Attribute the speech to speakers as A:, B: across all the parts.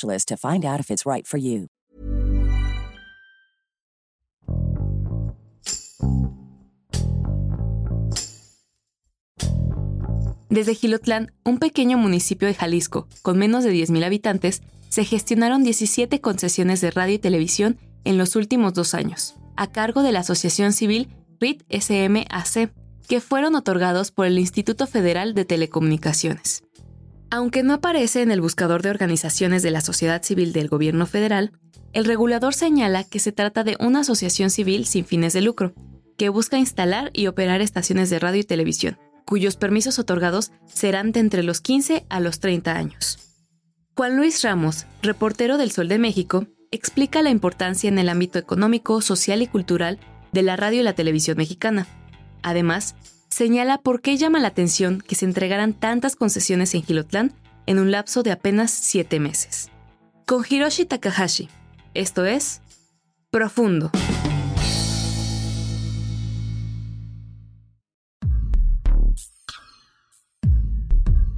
A: to find out if it's right for you.
B: Desde Gilotlán, un pequeño municipio de Jalisco con menos de 10.000 habitantes, se gestionaron 17 concesiones de radio y televisión en los últimos dos años, a cargo de la Asociación Civil RIT SMAC, que fueron otorgados por el Instituto Federal de Telecomunicaciones. Aunque no aparece en el buscador de organizaciones de la sociedad civil del gobierno federal, el regulador señala que se trata de una asociación civil sin fines de lucro, que busca instalar y operar estaciones de radio y televisión, cuyos permisos otorgados serán de entre los 15 a los 30 años. Juan Luis Ramos, reportero del Sol de México, explica la importancia en el ámbito económico, social y cultural de la radio y la televisión mexicana. Además, señala por qué llama la atención que se entregaran tantas concesiones en Gilotlán en un lapso de apenas siete meses. Con Hiroshi Takahashi, esto es Profundo.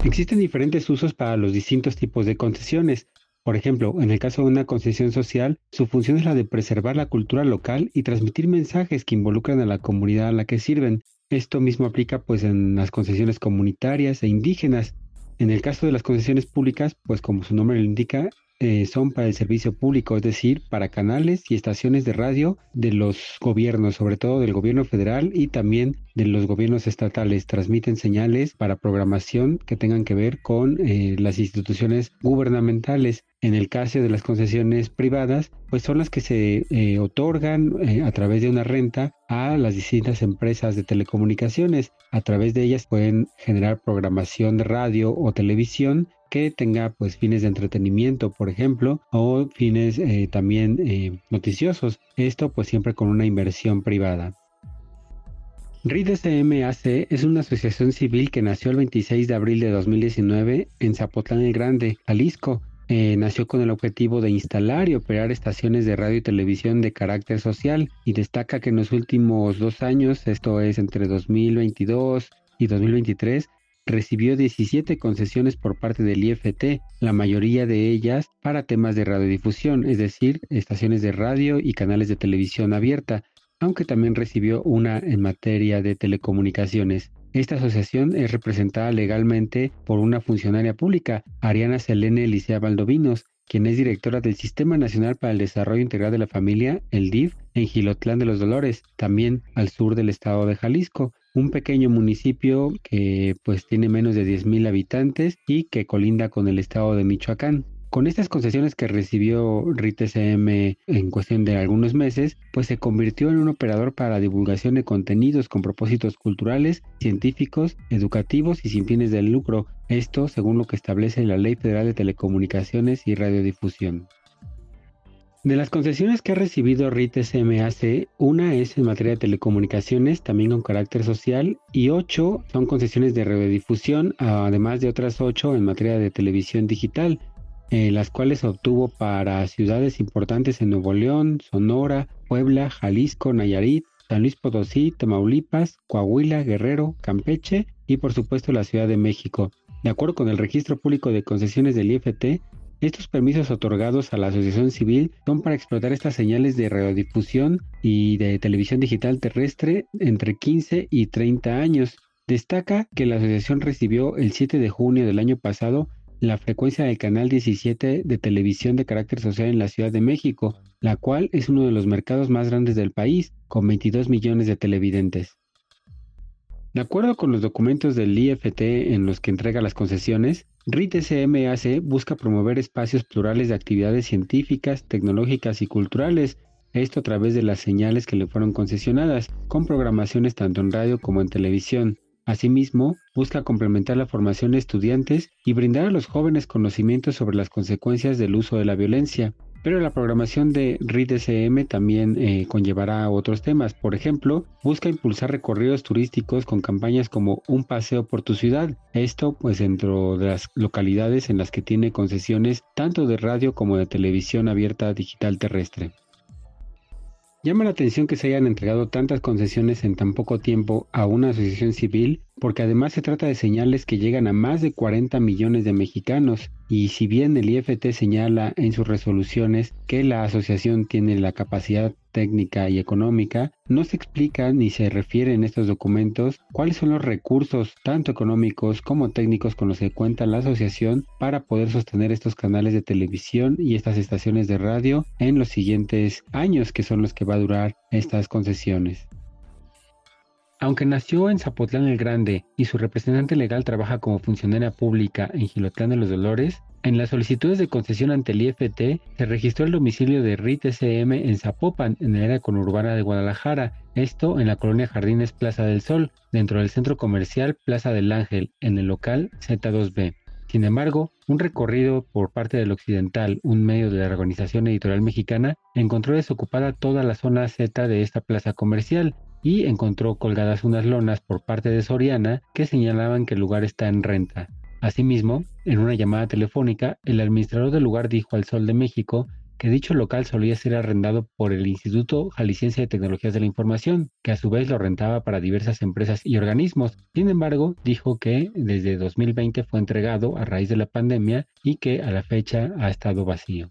C: Existen diferentes usos para los distintos tipos de concesiones. Por ejemplo, en el caso de una concesión social, su función es la de preservar la cultura local y transmitir mensajes que involucran a la comunidad a la que sirven, esto mismo aplica pues en las concesiones comunitarias e indígenas. En el caso de las concesiones públicas, pues como su nombre lo indica, eh, son para el servicio público, es decir, para canales y estaciones de radio de los gobiernos, sobre todo del gobierno federal y también de los gobiernos estatales. Transmiten señales para programación que tengan que ver con eh, las instituciones gubernamentales. En el caso de las concesiones privadas, pues son las que se eh, otorgan a través de una renta a las distintas empresas de telecomunicaciones. A través de ellas pueden generar programación de radio o televisión que tenga pues fines de entretenimiento, por ejemplo, o fines eh, también eh, noticiosos. Esto pues siempre con una inversión privada. RIDSMAC es una asociación civil que nació el 26 de abril de 2019 en Zapotlán el Grande, Jalisco. Eh, nació con el objetivo de instalar y operar estaciones de radio y televisión de carácter social y destaca que en los últimos dos años, esto es entre 2022 y 2023, recibió 17 concesiones por parte del IFT, la mayoría de ellas para temas de radiodifusión, es decir, estaciones de radio y canales de televisión abierta, aunque también recibió una en materia de telecomunicaciones. Esta asociación es representada legalmente por una funcionaria pública, Ariana Selene Licea Valdovinos, quien es directora del Sistema Nacional para el Desarrollo Integral de la Familia, el DIF, en Gilotlán de los Dolores, también al sur del estado de Jalisco, un pequeño municipio que pues tiene menos de 10.000 habitantes y que colinda con el estado de Michoacán. Con estas concesiones que recibió RITSM en cuestión de algunos meses, pues se convirtió en un operador para la divulgación de contenidos con propósitos culturales, científicos, educativos y sin fines de lucro, esto según lo que establece la Ley Federal de Telecomunicaciones y Radiodifusión. De las concesiones que ha recibido RIT SMAC, una es en materia de telecomunicaciones, también con carácter social, y ocho son concesiones de radiodifusión, además de otras ocho en materia de televisión digital, eh, las cuales obtuvo para ciudades importantes en Nuevo León, Sonora, Puebla, Jalisco, Nayarit, San Luis Potosí, Tamaulipas, Coahuila, Guerrero, Campeche y por supuesto la Ciudad de México. De acuerdo con el Registro Público de Concesiones del IFT, estos permisos otorgados a la asociación civil son para explotar estas señales de radiodifusión y de televisión digital terrestre entre 15 y 30 años. Destaca que la asociación recibió el 7 de junio del año pasado la frecuencia del canal 17 de televisión de carácter social en la Ciudad de México, la cual es uno de los mercados más grandes del país, con 22 millones de televidentes. De acuerdo con los documentos del IFT en los que entrega las concesiones, RIT SMAC busca promover espacios plurales de actividades científicas, tecnológicas y culturales, esto a través de las señales que le fueron concesionadas, con programaciones tanto en radio como en televisión. Asimismo, busca complementar la formación de estudiantes y brindar a los jóvenes conocimientos sobre las consecuencias del uso de la violencia. Pero la programación de RIDSM también eh, conllevará otros temas. Por ejemplo, busca impulsar recorridos turísticos con campañas como Un paseo por tu ciudad. Esto pues dentro de las localidades en las que tiene concesiones tanto de radio como de televisión abierta digital terrestre. Llama la atención que se hayan entregado tantas concesiones en tan poco tiempo a una asociación civil porque además se trata de señales que llegan a más de 40 millones de mexicanos, y si bien el IFT señala en sus resoluciones que la asociación tiene la capacidad técnica y económica, no se explica ni se refiere en estos documentos cuáles son los recursos, tanto económicos como técnicos, con los que cuenta la asociación para poder sostener estos canales de televisión y estas estaciones de radio en los siguientes años, que son los que va a durar estas concesiones. Aunque nació en Zapotlán el Grande y su representante legal trabaja como funcionaria pública en Gilotlán de los Dolores, en las solicitudes de concesión ante el IFT se registró el domicilio de RIT SM en Zapopan, en el área conurbana de Guadalajara, esto en la colonia Jardines Plaza del Sol, dentro del centro comercial Plaza del Ángel, en el local Z2B. Sin embargo, un recorrido por parte del Occidental, un medio de la Organización Editorial Mexicana, encontró desocupada toda la zona Z de esta plaza comercial, y encontró colgadas unas lonas por parte de Soriana que señalaban que el lugar está en renta. Asimismo, en una llamada telefónica, el administrador del lugar dijo al Sol de México que dicho local solía ser arrendado por el Instituto Jalisciense de Tecnologías de la Información, que a su vez lo rentaba para diversas empresas y organismos. Sin embargo, dijo que desde 2020 fue entregado a raíz de la pandemia y que a la fecha ha estado vacío.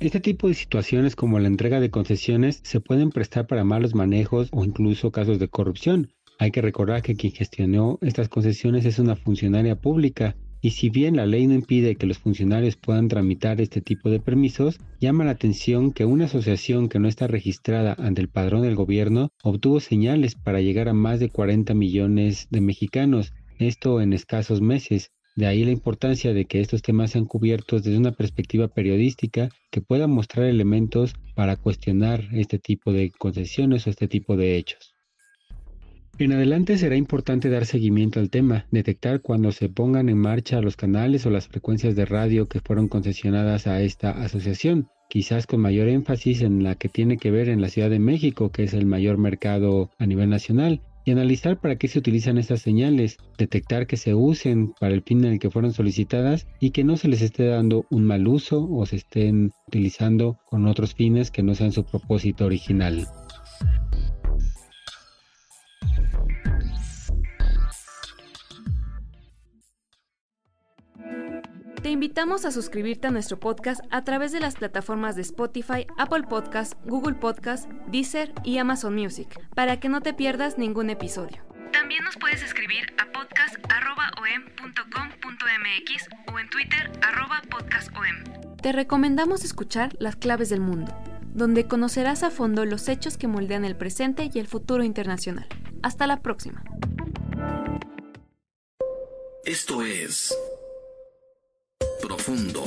C: Este tipo de situaciones como la entrega de concesiones se pueden prestar para malos manejos o incluso casos de corrupción. Hay que recordar que quien gestionó estas concesiones es una funcionaria pública y si bien la ley no impide que los funcionarios puedan tramitar este tipo de permisos, llama la atención que una asociación que no está registrada ante el padrón del gobierno obtuvo señales para llegar a más de 40 millones de mexicanos, esto en escasos meses, de ahí la importancia de que estos temas sean cubiertos desde una perspectiva periodística que pueda mostrar elementos para cuestionar este tipo de concesiones o este tipo de hechos. En adelante será importante dar seguimiento al tema, detectar cuando se pongan en marcha los canales o las frecuencias de radio que fueron concesionadas a esta asociación, quizás con mayor énfasis en la que tiene que ver en la Ciudad de México, que es el mayor mercado a nivel nacional, y analizar para qué se utilizan estas señales, detectar que se usen para el fin en el que fueron solicitadas y que no se les esté dando un mal uso o se estén utilizando con otros fines que no sean su propósito original.
B: Te invitamos a suscribirte a nuestro podcast a través de las plataformas de Spotify, Apple Podcast, Google Podcast, Deezer y Amazon Music, para que no te pierdas ningún episodio. También nos puedes escribir a podcast.om.com.mx o en Twitter podcastom. Te recomendamos escuchar Las Claves del Mundo, donde conocerás a fondo los hechos que moldean el presente y el futuro internacional. Hasta la próxima.
D: Esto es Profundo.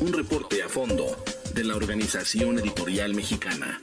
D: Un reporte a fondo de la Organización Editorial Mexicana.